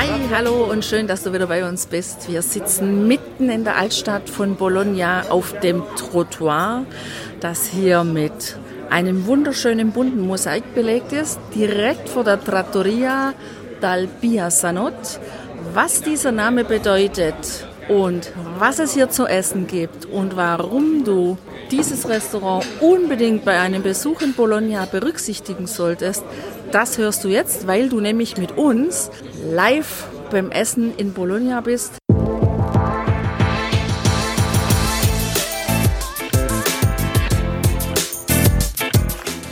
Hi, hallo und schön, dass du wieder bei uns bist. Wir sitzen mitten in der Altstadt von Bologna auf dem Trottoir, das hier mit einem wunderschönen bunten Mosaik belegt ist, direkt vor der Trattoria dal Biasanot. Was dieser Name bedeutet und was es hier zu essen gibt und warum du dieses Restaurant unbedingt bei einem Besuch in Bologna berücksichtigen solltest, das hörst du jetzt, weil du nämlich mit uns live beim Essen in Bologna bist.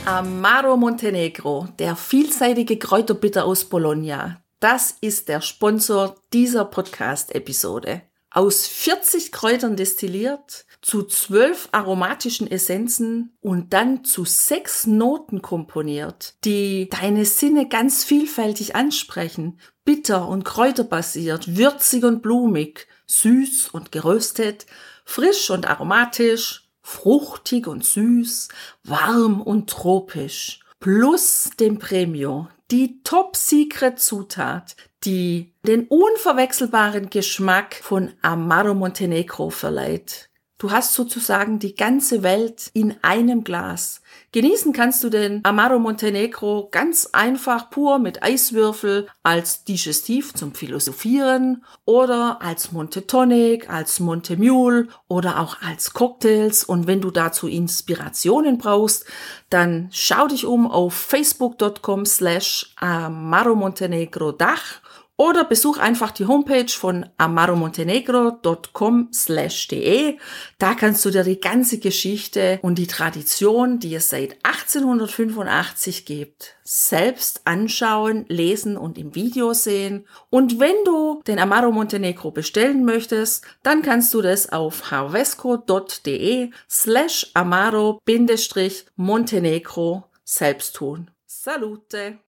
Amaro Montenegro, der vielseitige Kräuterbitter aus Bologna. Das ist der Sponsor dieser Podcast-Episode. Aus 40 Kräutern destilliert, zu zwölf aromatischen Essenzen und dann zu sechs Noten komponiert, die deine Sinne ganz vielfältig ansprechen. Bitter und kräuterbasiert, würzig und blumig, süß und geröstet, frisch und aromatisch, fruchtig und süß, warm und tropisch. Plus dem Premio, die Top-Secret-Zutat, die den unverwechselbaren Geschmack von Amaro Montenegro verleiht. Du hast sozusagen die ganze Welt in einem Glas. Genießen kannst du den Amaro Montenegro ganz einfach pur mit Eiswürfel als Digestiv zum Philosophieren oder als Monte Tonic, als Monte Mule oder auch als Cocktails. Und wenn du dazu Inspirationen brauchst, dann schau dich um auf facebook.com slash Amaro Montenegro Dach oder besuch einfach die Homepage von amaromontenegro.com/de. Da kannst du dir die ganze Geschichte und die Tradition, die es seit 1885 gibt, selbst anschauen, lesen und im Video sehen. Und wenn du den Amaro Montenegro bestellen möchtest, dann kannst du das auf harvesco.de slash amaro-montenegro selbst tun. Salute!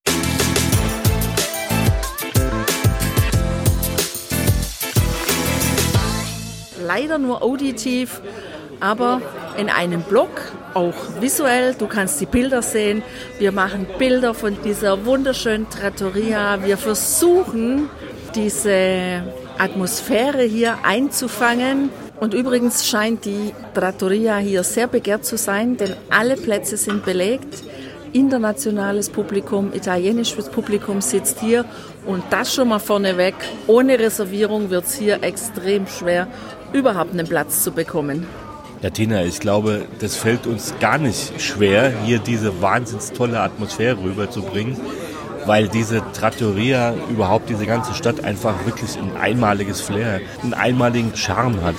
Leider nur auditiv, aber in einem Blog auch visuell. Du kannst die Bilder sehen. Wir machen Bilder von dieser wunderschönen Trattoria. Wir versuchen, diese Atmosphäre hier einzufangen. Und übrigens scheint die Trattoria hier sehr begehrt zu sein, denn alle Plätze sind belegt. Internationales Publikum, italienisches Publikum sitzt hier und das schon mal vorneweg. Ohne Reservierung wird es hier extrem schwer überhaupt einen Platz zu bekommen. Ja, Tina, ich glaube, das fällt uns gar nicht schwer, hier diese wahnsinns tolle Atmosphäre rüberzubringen, weil diese Trattoria, überhaupt diese ganze Stadt einfach wirklich ein einmaliges Flair, einen einmaligen Charme hat.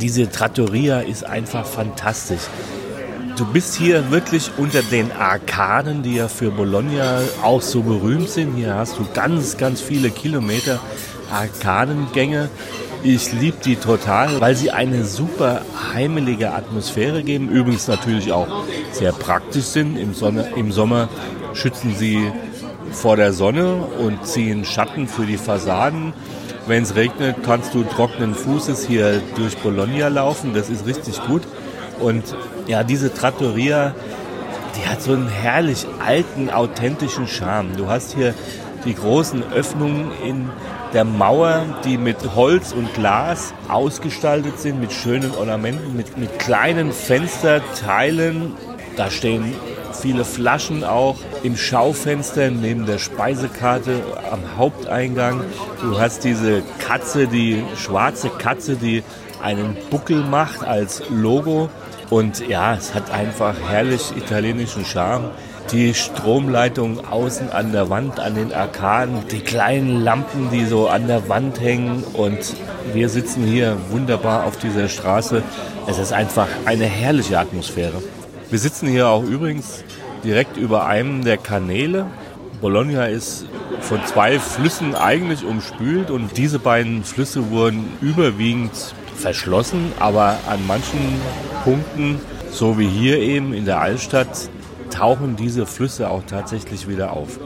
Diese Trattoria ist einfach fantastisch. Du bist hier wirklich unter den Arkaden, die ja für Bologna auch so berühmt sind. Hier hast du ganz, ganz viele Kilometer Arkadengänge ich liebe die total, weil sie eine super heimelige Atmosphäre geben. Übrigens natürlich auch sehr praktisch sind. Im, Sonne, Im Sommer schützen sie vor der Sonne und ziehen Schatten für die Fassaden. Wenn es regnet, kannst du trockenen Fußes hier durch Bologna laufen. Das ist richtig gut. Und ja, diese Trattoria, die hat so einen herrlich alten, authentischen Charme. Du hast hier die großen Öffnungen in der Mauer, die mit Holz und Glas ausgestaltet sind, mit schönen Ornamenten, mit, mit kleinen Fensterteilen. Da stehen viele Flaschen auch im Schaufenster neben der Speisekarte am Haupteingang. Du hast diese Katze, die schwarze Katze, die einen Buckel macht als Logo. Und ja, es hat einfach herrlich italienischen Charme die Stromleitung außen an der Wand, an den Arkaden, die kleinen Lampen, die so an der Wand hängen und wir sitzen hier wunderbar auf dieser Straße. Es ist einfach eine herrliche Atmosphäre. Wir sitzen hier auch übrigens direkt über einem der Kanäle, Bologna ist von zwei Flüssen eigentlich umspült und diese beiden Flüsse wurden überwiegend verschlossen, aber an manchen Punkten, so wie hier eben in der Altstadt, tauchen diese Flüsse auch tatsächlich wieder auf.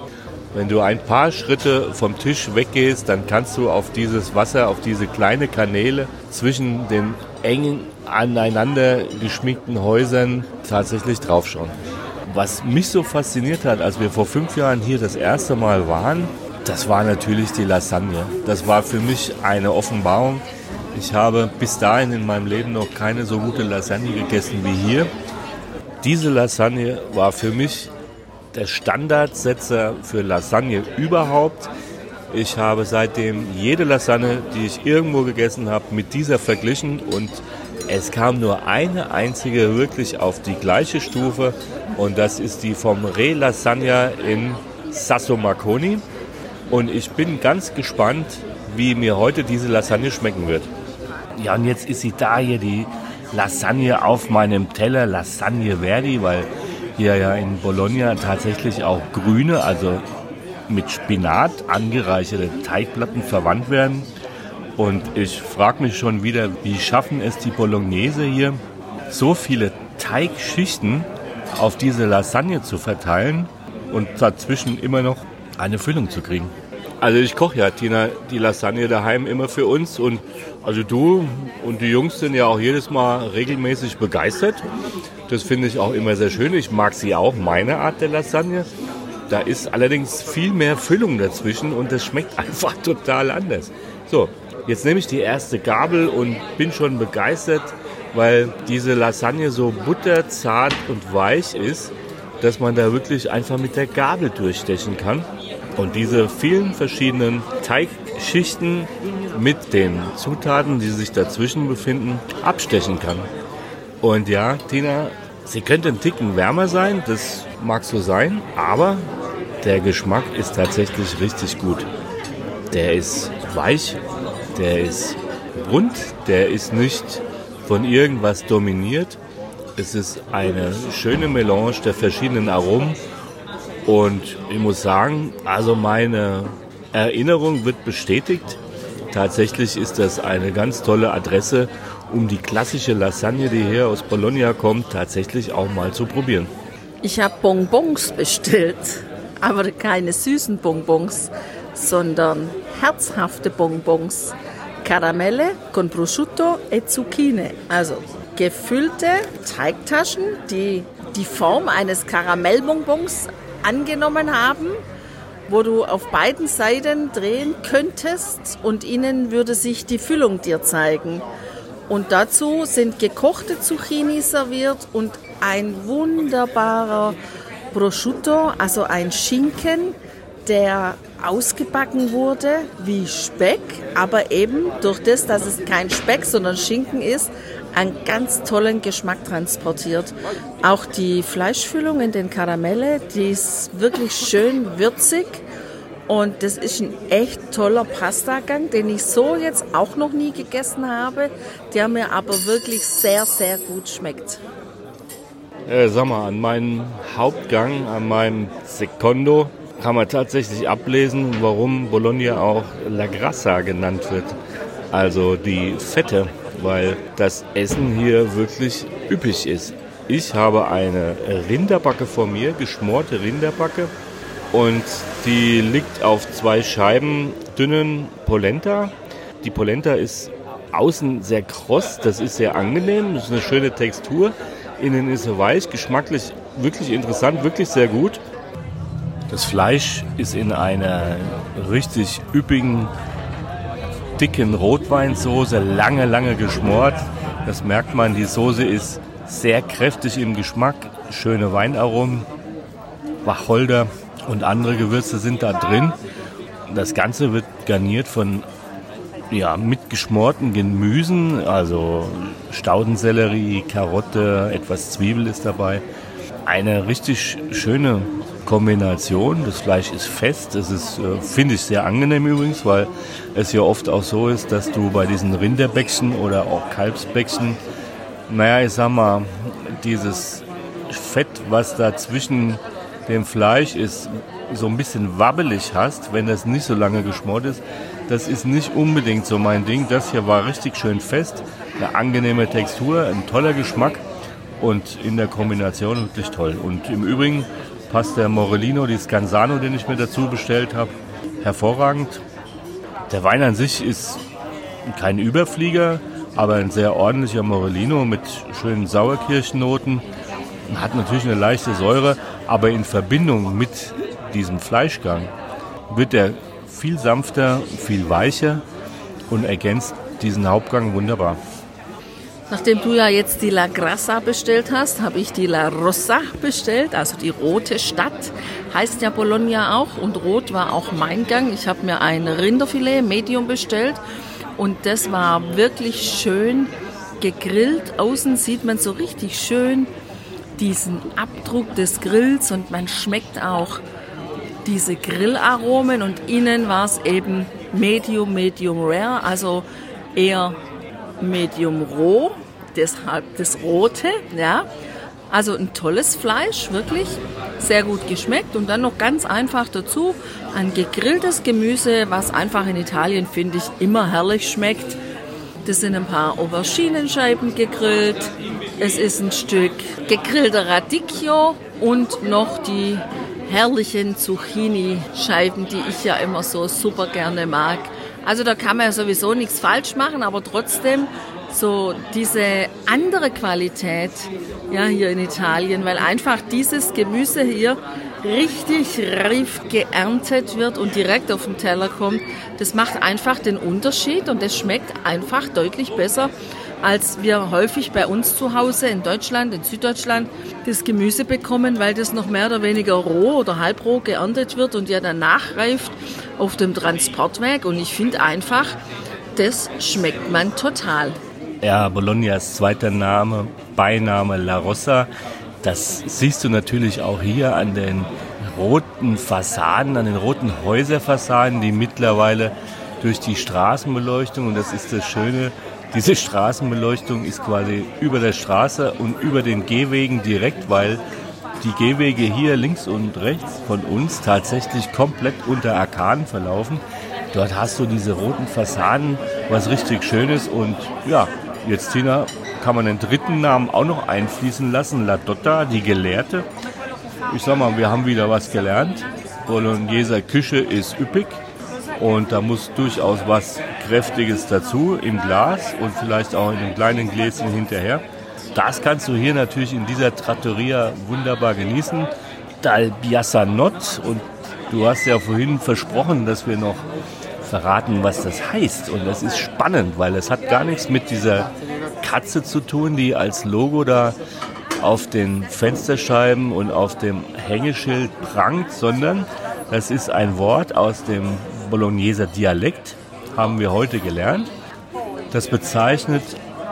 Wenn du ein paar Schritte vom Tisch weggehst, dann kannst du auf dieses Wasser, auf diese kleine Kanäle zwischen den engen aneinander geschminkten Häusern tatsächlich draufschauen. Was mich so fasziniert hat, als wir vor fünf Jahren hier das erste Mal waren, das war natürlich die Lasagne. Das war für mich eine Offenbarung. Ich habe bis dahin in meinem Leben noch keine so gute Lasagne gegessen wie hier. Diese Lasagne war für mich der Standardsetzer für Lasagne überhaupt. Ich habe seitdem jede Lasagne, die ich irgendwo gegessen habe, mit dieser verglichen und es kam nur eine einzige wirklich auf die gleiche Stufe und das ist die vom Re Lasagna in Sasso Marconi. Und ich bin ganz gespannt, wie mir heute diese Lasagne schmecken wird. Ja, und jetzt ist sie da hier, die Lasagne auf meinem Teller, Lasagne Verdi, weil hier ja in Bologna tatsächlich auch grüne, also mit Spinat angereicherte Teigplatten verwandt werden. Und ich frage mich schon wieder, wie schaffen es die Bolognese hier, so viele Teigschichten auf diese Lasagne zu verteilen und dazwischen immer noch eine Füllung zu kriegen. Also ich koche ja, Tina, die Lasagne daheim immer für uns und also du und die Jungs sind ja auch jedes Mal regelmäßig begeistert. Das finde ich auch immer sehr schön. Ich mag sie auch, meine Art der Lasagne. Da ist allerdings viel mehr Füllung dazwischen und das schmeckt einfach total anders. So, jetzt nehme ich die erste Gabel und bin schon begeistert, weil diese Lasagne so butterzart und weich ist, dass man da wirklich einfach mit der Gabel durchstechen kann. Und diese vielen verschiedenen Teigschichten mit den Zutaten, die sich dazwischen befinden, abstechen kann. Und ja, Tina, sie könnte ein Ticken wärmer sein, das mag so sein, aber der Geschmack ist tatsächlich richtig gut. Der ist weich, der ist rund, der ist nicht von irgendwas dominiert. Es ist eine schöne Melange der verschiedenen Aromen und ich muss sagen, also meine Erinnerung wird bestätigt. Tatsächlich ist das eine ganz tolle Adresse, um die klassische Lasagne, die hier aus Bologna kommt, tatsächlich auch mal zu probieren. Ich habe Bonbons bestellt, aber keine süßen Bonbons, sondern herzhafte Bonbons. Karamelle con prosciutto e zucchine. Also gefüllte Teigtaschen, die die Form eines Karamellbonbons angenommen haben, wo du auf beiden Seiten drehen könntest und innen würde sich die Füllung dir zeigen. Und dazu sind gekochte Zucchini serviert und ein wunderbarer Prosciutto, also ein Schinken, der ausgebacken wurde wie Speck, aber eben durch das, dass es kein Speck, sondern Schinken ist, einen ganz tollen Geschmack transportiert. Auch die Fleischfüllung in den Karamelle, die ist wirklich schön würzig. Und das ist ein echt toller Pastagang, den ich so jetzt auch noch nie gegessen habe, der mir aber wirklich sehr, sehr gut schmeckt. Äh, sag mal, an meinem Hauptgang, an meinem Secondo, kann man tatsächlich ablesen, warum Bologna auch La Grassa genannt wird. Also die Fette, weil das Essen hier wirklich üppig ist. Ich habe eine Rinderbacke vor mir, geschmorte Rinderbacke. Und die liegt auf zwei Scheiben dünnen Polenta. Die Polenta ist außen sehr kross, das ist sehr angenehm, das ist eine schöne Textur. Innen ist sie weich, geschmacklich wirklich interessant, wirklich sehr gut. Das Fleisch ist in einer richtig üppigen, dicken Rotweinsoße, lange, lange geschmort. Das merkt man, die Soße ist sehr kräftig im Geschmack, schöne Weinaromen, Wacholder und andere Gewürze sind da drin. Das Ganze wird garniert von ja, mit geschmorten Gemüsen, also Staudensellerie, Karotte, etwas Zwiebel ist dabei. Eine richtig schöne Kombination. Das Fleisch ist fest. Es ist, äh, finde ich, sehr angenehm übrigens, weil es ja oft auch so ist, dass du bei diesen Rinderbäckchen oder auch Kalbsbäckchen, naja, ich sag mal, dieses Fett, was da zwischen dem Fleisch ist so ein bisschen wabbelig hast, wenn das nicht so lange geschmort ist, das ist nicht unbedingt so mein Ding. Das hier war richtig schön fest, eine angenehme Textur, ein toller Geschmack und in der Kombination wirklich toll. Und im Übrigen passt der Morellino, die Scansano, den ich mir dazu bestellt habe, hervorragend. Der Wein an sich ist kein Überflieger, aber ein sehr ordentlicher Morellino mit schönen Sauerkirschennoten. Hat natürlich eine leichte Säure, aber in Verbindung mit diesem Fleischgang wird er viel sanfter, viel weicher und ergänzt diesen Hauptgang wunderbar. Nachdem du ja jetzt die La Grassa bestellt hast, habe ich die La Rossa bestellt, also die rote Stadt. Heißt ja Bologna auch und rot war auch mein Gang. Ich habe mir ein Rinderfilet Medium bestellt und das war wirklich schön gegrillt. Außen sieht man so richtig schön diesen Abdruck des Grills und man schmeckt auch diese Grillaromen und innen war es eben Medium, Medium Rare, also eher Medium roh, deshalb das Rote, ja. Also ein tolles Fleisch, wirklich sehr gut geschmeckt und dann noch ganz einfach dazu ein gegrilltes Gemüse, was einfach in Italien finde ich immer herrlich schmeckt. Das sind ein paar Auberginenscheiben gegrillt, es ist ein Stück gegrillter Radicchio und noch die herrlichen Zucchini-Scheiben, die ich ja immer so super gerne mag. Also da kann man ja sowieso nichts falsch machen, aber trotzdem so diese andere Qualität ja hier in Italien, weil einfach dieses Gemüse hier richtig reif geerntet wird und direkt auf den Teller kommt, das macht einfach den Unterschied und es schmeckt einfach deutlich besser als wir häufig bei uns zu Hause in Deutschland, in Süddeutschland, das Gemüse bekommen, weil das noch mehr oder weniger roh oder halbroh geerntet wird und ja dann nachreift auf dem Transportweg. Und ich finde einfach, das schmeckt man total. Ja, Bolognas zweiter Name, Beiname La Rossa. Das siehst du natürlich auch hier an den roten Fassaden, an den roten Häuserfassaden, die mittlerweile durch die Straßenbeleuchtung, und das ist das Schöne, diese Straßenbeleuchtung ist quasi über der Straße und über den Gehwegen direkt, weil die Gehwege hier links und rechts von uns tatsächlich komplett unter Arkaden verlaufen. Dort hast du diese roten Fassaden, was richtig schön ist. Und ja, jetzt, Tina, kann man den dritten Namen auch noch einfließen lassen. La Dotta, die Gelehrte. Ich sag mal, wir haben wieder was gelernt. Bologneser Küche ist üppig. Und da muss durchaus was Kräftiges dazu im Glas und vielleicht auch in einem kleinen Gläschen hinterher. Das kannst du hier natürlich in dieser Trattoria wunderbar genießen. Dal Biassanot und du hast ja vorhin versprochen, dass wir noch verraten, was das heißt. Und das ist spannend, weil es hat gar nichts mit dieser Katze zu tun, die als Logo da auf den Fensterscheiben und auf dem Hängeschild prangt, sondern das ist ein Wort aus dem Bologneser Dialekt, haben wir heute gelernt. Das bezeichnet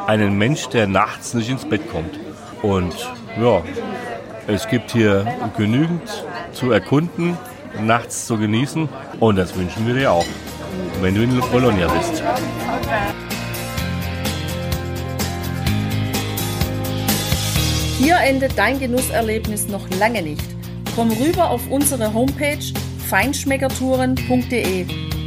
einen Mensch, der nachts nicht ins Bett kommt. Und ja, es gibt hier genügend zu erkunden, nachts zu genießen. Und das wünschen wir dir auch, wenn du in Bologna bist. Hier endet dein Genusserlebnis noch lange nicht. Komm rüber auf unsere Homepage feinschmeckertouren.de